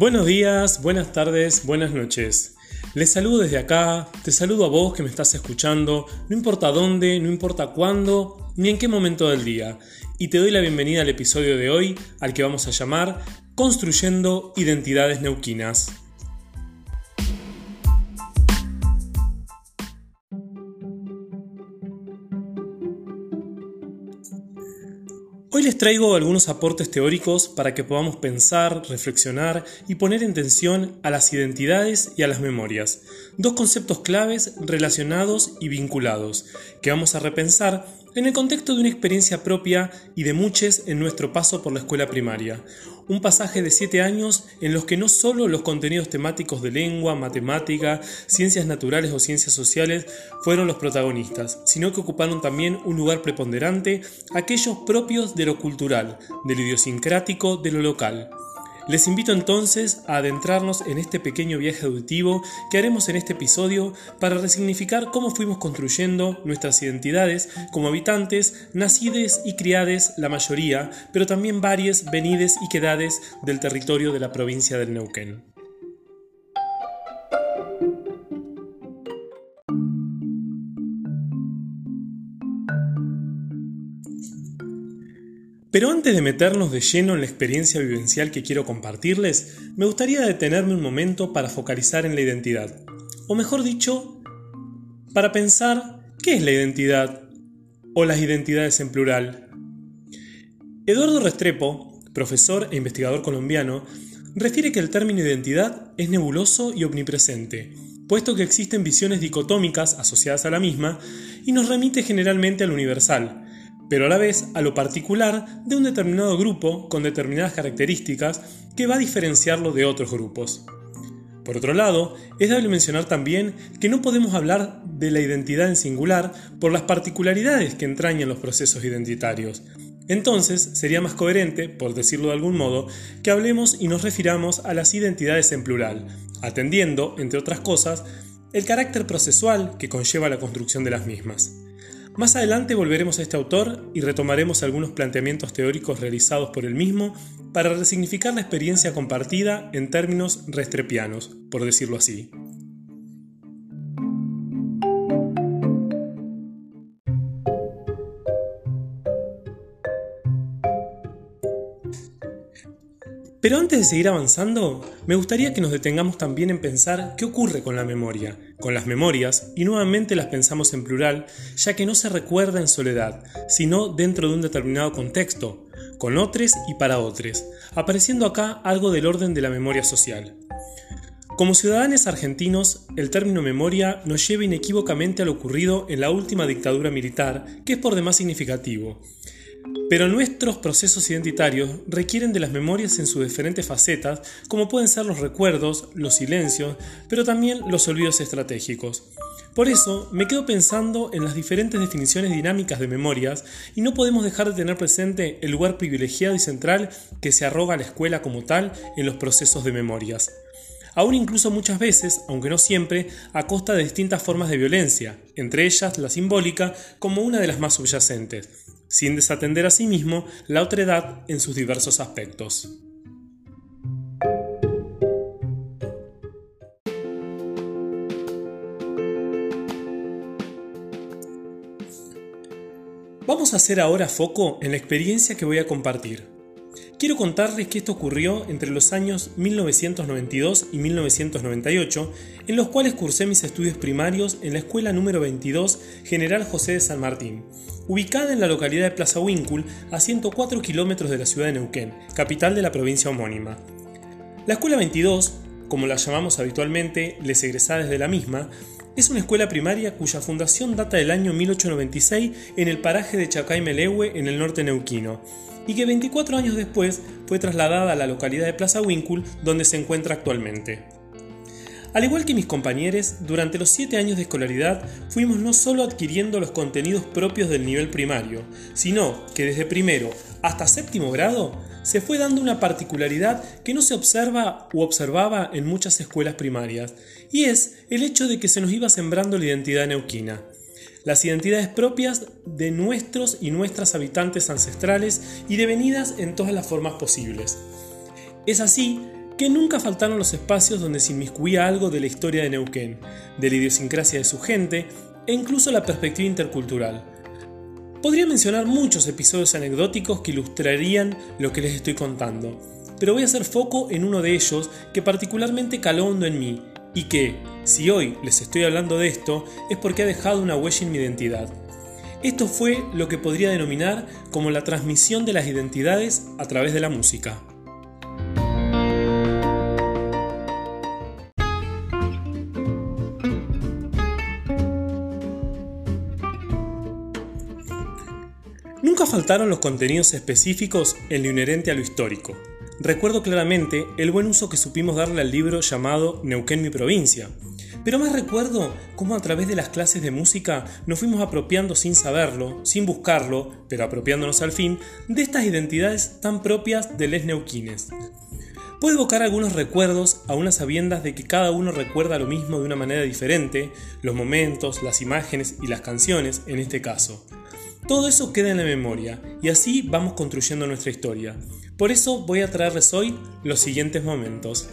Buenos días, buenas tardes, buenas noches. Les saludo desde acá, te saludo a vos que me estás escuchando, no importa dónde, no importa cuándo, ni en qué momento del día. Y te doy la bienvenida al episodio de hoy, al que vamos a llamar Construyendo Identidades Neuquinas. Hoy les traigo algunos aportes teóricos para que podamos pensar, reflexionar y poner en tensión a las identidades y a las memorias, dos conceptos claves relacionados y vinculados, que vamos a repensar en el contexto de una experiencia propia y de muchos en nuestro paso por la escuela primaria. Un pasaje de siete años en los que no solo los contenidos temáticos de lengua, matemática, ciencias naturales o ciencias sociales fueron los protagonistas, sino que ocuparon también un lugar preponderante aquellos propios de lo cultural, de lo idiosincrático, de lo local. Les invito entonces a adentrarnos en este pequeño viaje auditivo que haremos en este episodio para resignificar cómo fuimos construyendo nuestras identidades como habitantes, nacides y criades la mayoría, pero también varias venides y quedades del territorio de la provincia del Neuquén. Pero antes de meternos de lleno en la experiencia vivencial que quiero compartirles, me gustaría detenerme un momento para focalizar en la identidad. O mejor dicho, para pensar qué es la identidad o las identidades en plural. Eduardo Restrepo, profesor e investigador colombiano, refiere que el término identidad es nebuloso y omnipresente, puesto que existen visiones dicotómicas asociadas a la misma y nos remite generalmente al universal, pero a la vez a lo particular de un determinado grupo con determinadas características que va a diferenciarlo de otros grupos. Por otro lado, es dable mencionar también que no podemos hablar de la identidad en singular por las particularidades que entrañan los procesos identitarios. Entonces, sería más coherente, por decirlo de algún modo, que hablemos y nos refiramos a las identidades en plural, atendiendo, entre otras cosas, el carácter procesual que conlleva la construcción de las mismas. Más adelante volveremos a este autor y retomaremos algunos planteamientos teóricos realizados por él mismo para resignificar la experiencia compartida en términos restrepianos, por decirlo así. Pero antes de seguir avanzando, me gustaría que nos detengamos también en pensar qué ocurre con la memoria, con las memorias, y nuevamente las pensamos en plural, ya que no se recuerda en soledad, sino dentro de un determinado contexto, con otros y para otros, apareciendo acá algo del orden de la memoria social. Como ciudadanos argentinos, el término memoria nos lleva inequívocamente a lo ocurrido en la última dictadura militar, que es por demás significativo. Pero nuestros procesos identitarios requieren de las memorias en sus diferentes facetas, como pueden ser los recuerdos, los silencios, pero también los olvidos estratégicos. Por eso me quedo pensando en las diferentes definiciones dinámicas de memorias y no podemos dejar de tener presente el lugar privilegiado y central que se arroga a la escuela como tal en los procesos de memorias. Aún incluso muchas veces, aunque no siempre, a costa de distintas formas de violencia, entre ellas la simbólica como una de las más subyacentes sin desatender a sí mismo la otredad en sus diversos aspectos. Vamos a hacer ahora foco en la experiencia que voy a compartir. Quiero contarles que esto ocurrió entre los años 1992 y 1998, en los cuales cursé mis estudios primarios en la escuela número 22 General José de San Martín, ubicada en la localidad de Plaza Huíncul, a 104 kilómetros de la ciudad de Neuquén, capital de la provincia homónima. La Escuela 22, como la llamamos habitualmente, les egresadas de la misma, es una escuela primaria cuya fundación data del año 1896 en el paraje de Chacay-Melehue, en el norte neuquino, y que 24 años después fue trasladada a la localidad de Plaza Huíncul, donde se encuentra actualmente. Al igual que mis compañeros, durante los 7 años de escolaridad fuimos no solo adquiriendo los contenidos propios del nivel primario, sino que desde primero hasta séptimo grado se fue dando una particularidad que no se observa u observaba en muchas escuelas primarias, y es el hecho de que se nos iba sembrando la identidad neuquina. Las identidades propias de nuestros y nuestras habitantes ancestrales y devenidas en todas las formas posibles. Es así que nunca faltaron los espacios donde se inmiscuía algo de la historia de Neuquén, de la idiosincrasia de su gente e incluso la perspectiva intercultural. Podría mencionar muchos episodios anecdóticos que ilustrarían lo que les estoy contando, pero voy a hacer foco en uno de ellos que particularmente caló hondo en mí y que, si hoy les estoy hablando de esto, es porque ha dejado una huella en mi identidad. Esto fue lo que podría denominar como la transmisión de las identidades a través de la música. Nunca faltaron los contenidos específicos en lo inherente a lo histórico. Recuerdo claramente el buen uso que supimos darle al libro llamado Neuquén mi provincia. Pero más recuerdo cómo a través de las clases de música nos fuimos apropiando sin saberlo, sin buscarlo, pero apropiándonos al fin, de estas identidades tan propias de les neuquines. Puedo evocar algunos recuerdos a unas sabiendas de que cada uno recuerda lo mismo de una manera diferente, los momentos, las imágenes y las canciones en este caso. Todo eso queda en la memoria y así vamos construyendo nuestra historia. Por eso voy a traerles hoy los siguientes momentos.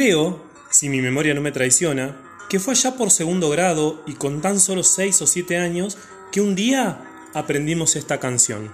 Creo, si mi memoria no me traiciona, que fue allá por segundo grado y con tan solo 6 o 7 años que un día aprendimos esta canción.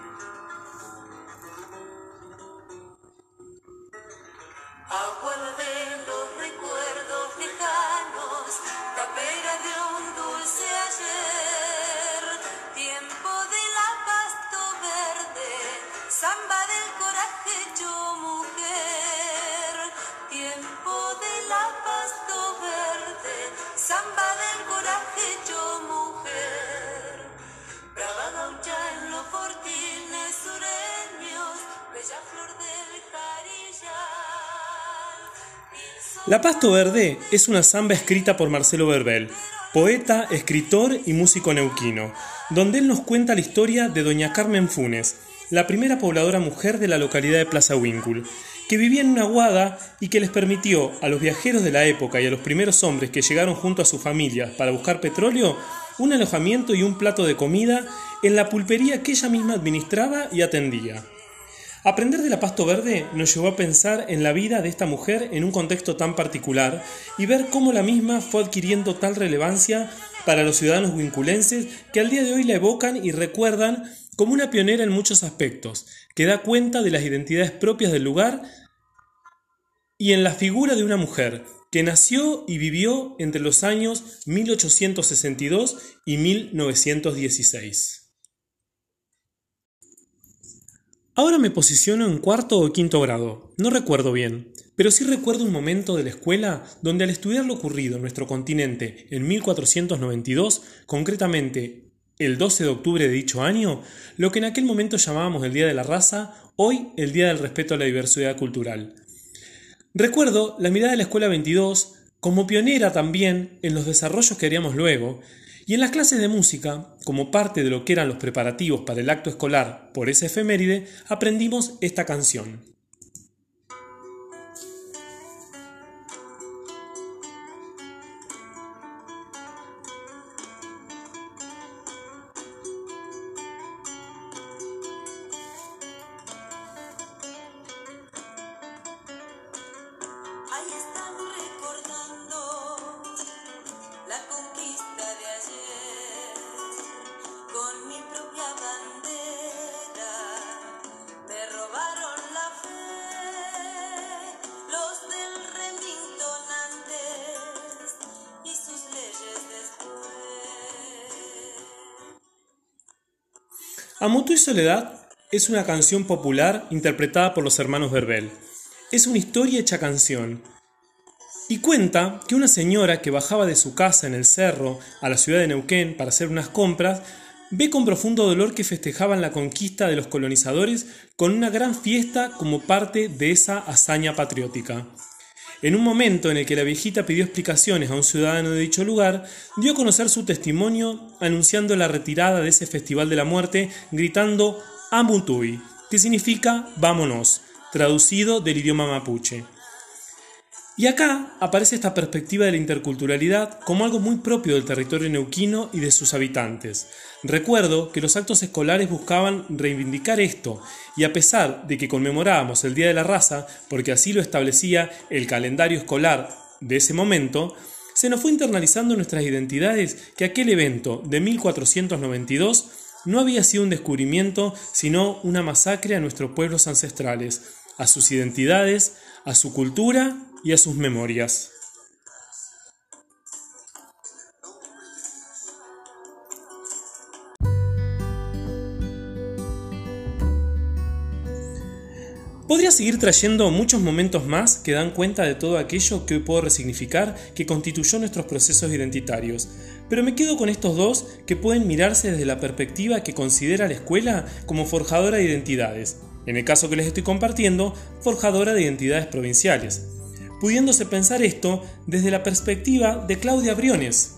La Pasto Verde es una samba escrita por Marcelo Verbel, poeta, escritor y músico neuquino, donde él nos cuenta la historia de doña Carmen Funes, la primera pobladora mujer de la localidad de Plaza Huíncul, que vivía en una guada y que les permitió a los viajeros de la época y a los primeros hombres que llegaron junto a sus familias para buscar petróleo un alojamiento y un plato de comida en la pulpería que ella misma administraba y atendía. Aprender de la Pasto Verde nos llevó a pensar en la vida de esta mujer en un contexto tan particular y ver cómo la misma fue adquiriendo tal relevancia para los ciudadanos vinculenses que al día de hoy la evocan y recuerdan como una pionera en muchos aspectos, que da cuenta de las identidades propias del lugar y en la figura de una mujer que nació y vivió entre los años 1862 y 1916. Ahora me posiciono en cuarto o quinto grado, no recuerdo bien, pero sí recuerdo un momento de la escuela donde al estudiar lo ocurrido en nuestro continente en 1492, concretamente el 12 de octubre de dicho año, lo que en aquel momento llamábamos el Día de la Raza, hoy el Día del Respeto a la Diversidad Cultural. Recuerdo la mirada de la Escuela 22 como pionera también en los desarrollos que haríamos luego, y en las clases de música, como parte de lo que eran los preparativos para el acto escolar por esa efeméride, aprendimos esta canción. Amuto y Soledad es una canción popular interpretada por los hermanos Verbel. Es una historia hecha canción. Y cuenta que una señora que bajaba de su casa en el cerro a la ciudad de Neuquén para hacer unas compras, ve con profundo dolor que festejaban la conquista de los colonizadores con una gran fiesta como parte de esa hazaña patriótica. En un momento en el que la viejita pidió explicaciones a un ciudadano de dicho lugar, dio a conocer su testimonio anunciando la retirada de ese festival de la muerte, gritando Amutui, que significa vámonos, traducido del idioma mapuche. Y acá aparece esta perspectiva de la interculturalidad como algo muy propio del territorio neuquino y de sus habitantes. Recuerdo que los actos escolares buscaban reivindicar esto, y a pesar de que conmemorábamos el Día de la Raza, porque así lo establecía el calendario escolar de ese momento, se nos fue internalizando nuestras identidades que aquel evento de 1492 no había sido un descubrimiento, sino una masacre a nuestros pueblos ancestrales, a sus identidades, a su cultura y a sus memorias. Podría seguir trayendo muchos momentos más que dan cuenta de todo aquello que hoy puedo resignificar que constituyó nuestros procesos identitarios, pero me quedo con estos dos que pueden mirarse desde la perspectiva que considera la escuela como forjadora de identidades, en el caso que les estoy compartiendo, forjadora de identidades provinciales, pudiéndose pensar esto desde la perspectiva de Claudia Briones,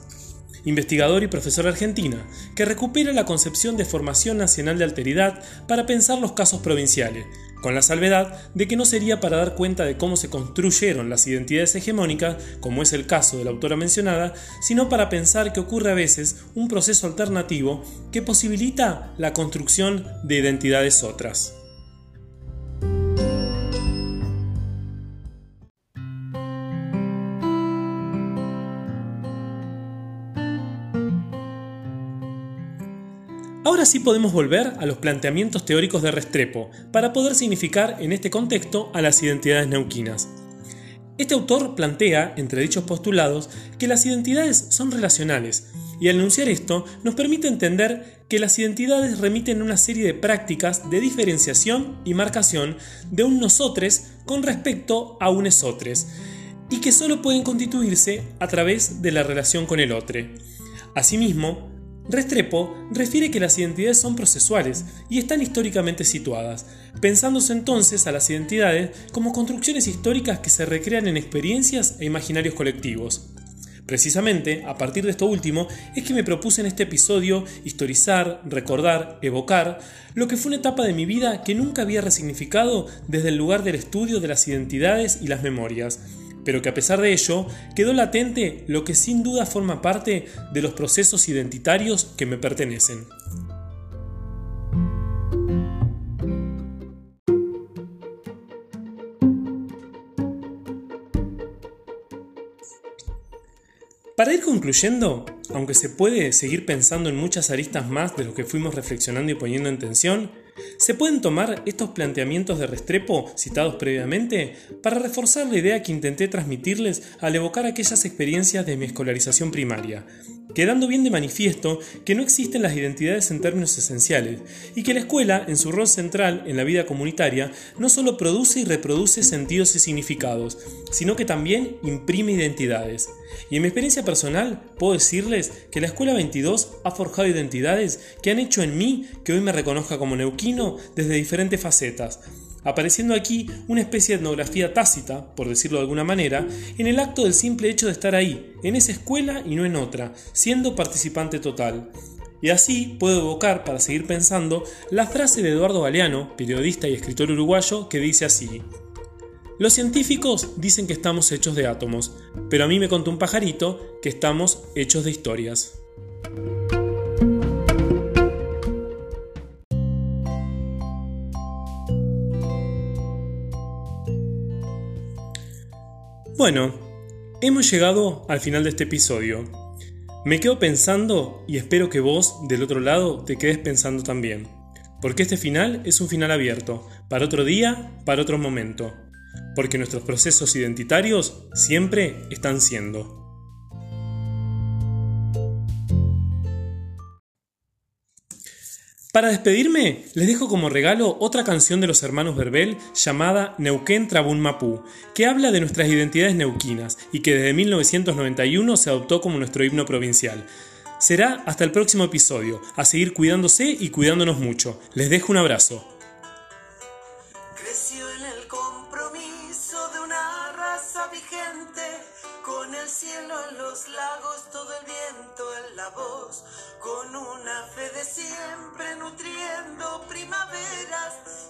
investigadora y profesora argentina, que recupera la concepción de formación nacional de alteridad para pensar los casos provinciales, con la salvedad de que no sería para dar cuenta de cómo se construyeron las identidades hegemónicas, como es el caso de la autora mencionada, sino para pensar que ocurre a veces un proceso alternativo que posibilita la construcción de identidades otras. Ahora sí podemos volver a los planteamientos teóricos de Restrepo para poder significar en este contexto a las identidades neuquinas. Este autor plantea, entre dichos postulados, que las identidades son relacionales, y al enunciar esto nos permite entender que las identidades remiten a una serie de prácticas de diferenciación y marcación de un nosotres con respecto a un esotres, y que solo pueden constituirse a través de la relación con el otro. Asimismo, Restrepo refiere que las identidades son procesuales y están históricamente situadas, pensándose entonces a las identidades como construcciones históricas que se recrean en experiencias e imaginarios colectivos. Precisamente, a partir de esto último, es que me propuse en este episodio historizar, recordar, evocar lo que fue una etapa de mi vida que nunca había resignificado desde el lugar del estudio de las identidades y las memorias, pero que a pesar de ello quedó latente lo que sin duda forma parte de los procesos identitarios que me pertenecen. Para ir concluyendo, aunque se puede seguir pensando en muchas aristas más de lo que fuimos reflexionando y poniendo en tensión, se pueden tomar estos planteamientos de Restrepo citados previamente para reforzar la idea que intenté transmitirles al evocar aquellas experiencias de mi escolarización primaria, quedando bien de manifiesto que no existen las identidades en términos esenciales y que la escuela, en su rol central en la vida comunitaria, no solo produce y reproduce sentidos y significados, sino que también imprime identidades. Y en mi experiencia personal puedo decirles que la Escuela 22 ha forjado identidades que han hecho en mí que hoy me reconozca como neuquino desde diferentes facetas, apareciendo aquí una especie de etnografía tácita, por decirlo de alguna manera, en el acto del simple hecho de estar ahí, en esa escuela y no en otra, siendo participante total. Y así puedo evocar, para seguir pensando, la frase de Eduardo Galeano, periodista y escritor uruguayo, que dice así. Los científicos dicen que estamos hechos de átomos, pero a mí me contó un pajarito que estamos hechos de historias. Bueno, hemos llegado al final de este episodio. Me quedo pensando y espero que vos, del otro lado, te quedes pensando también. Porque este final es un final abierto, para otro día, para otro momento. Porque nuestros procesos identitarios siempre están siendo. Para despedirme, les dejo como regalo otra canción de los hermanos Verbel llamada Neuquén Trabún Mapú, que habla de nuestras identidades neuquinas y que desde 1991 se adoptó como nuestro himno provincial. Será hasta el próximo episodio, a seguir cuidándose y cuidándonos mucho. Les dejo un abrazo.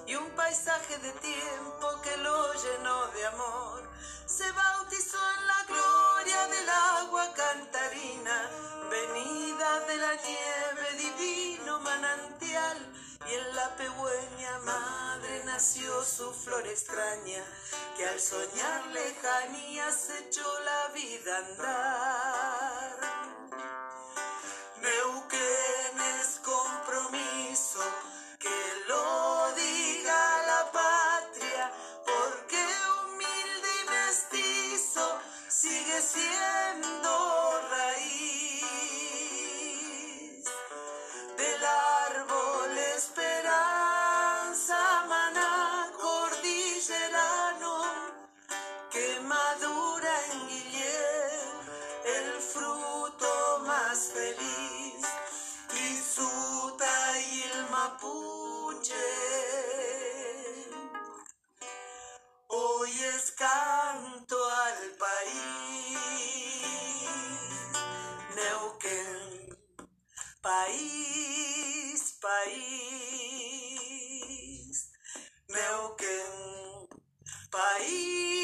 y un paisaje de tiempo que lo llenó de amor. Se bautizó en la gloria del agua cantarina, venida de la nieve, divino manantial, y en la pegüeña madre nació su flor extraña, que al soñar lejanías echó la vida a andar. Neuquén cielo. Neuquén, país,